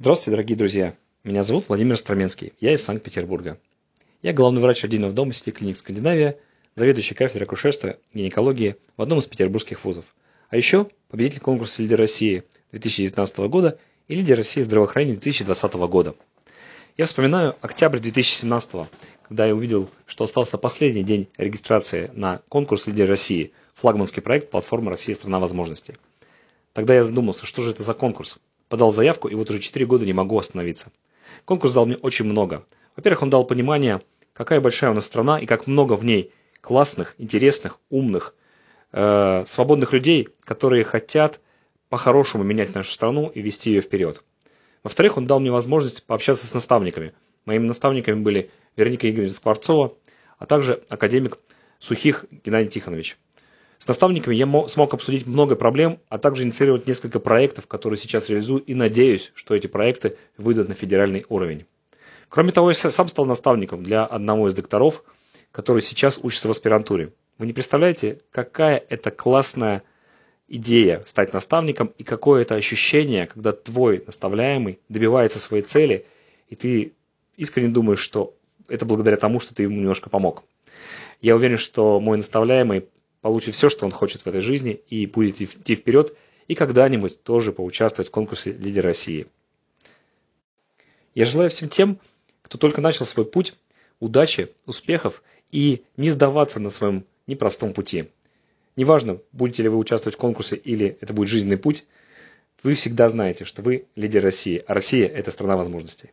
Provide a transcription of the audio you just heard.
Здравствуйте, дорогие друзья! Меня зовут Владимир Строменский, я из Санкт-Петербурга. Я главный врач родильного дома сети клиник «Скандинавия», заведующий кафедрой акушерства и гинекологии в одном из петербургских вузов. А еще победитель конкурса «Лидер России» 2019 года и «Лидер России здравоохранения» 2020 года. Я вспоминаю октябрь 2017, когда я увидел, что остался последний день регистрации на конкурс «Лидер России», флагманский проект платформы «Россия – страна возможностей». Тогда я задумался, что же это за конкурс, Подал заявку и вот уже 4 года не могу остановиться. Конкурс дал мне очень много. Во-первых, он дал понимание, какая большая у нас страна и как много в ней классных, интересных, умных, э, свободных людей, которые хотят по-хорошему менять нашу страну и вести ее вперед. Во-вторых, он дал мне возможность пообщаться с наставниками. Моими наставниками были Вероника Игоревна Скворцова, а также академик Сухих Геннадий Тихонович. Наставниками я смог обсудить много проблем, а также инициировать несколько проектов, которые сейчас реализую и надеюсь, что эти проекты выйдут на федеральный уровень. Кроме того, я сам стал наставником для одного из докторов, который сейчас учится в аспирантуре. Вы не представляете, какая это классная идея стать наставником и какое это ощущение, когда твой наставляемый добивается своей цели, и ты искренне думаешь, что это благодаря тому, что ты ему немножко помог. Я уверен, что мой наставляемый получит все, что он хочет в этой жизни и будет идти вперед и когда-нибудь тоже поучаствовать в конкурсе «Лидер России». Я желаю всем тем, кто только начал свой путь, удачи, успехов и не сдаваться на своем непростом пути. Неважно, будете ли вы участвовать в конкурсе или это будет жизненный путь, вы всегда знаете, что вы лидер России, а Россия – это страна возможностей.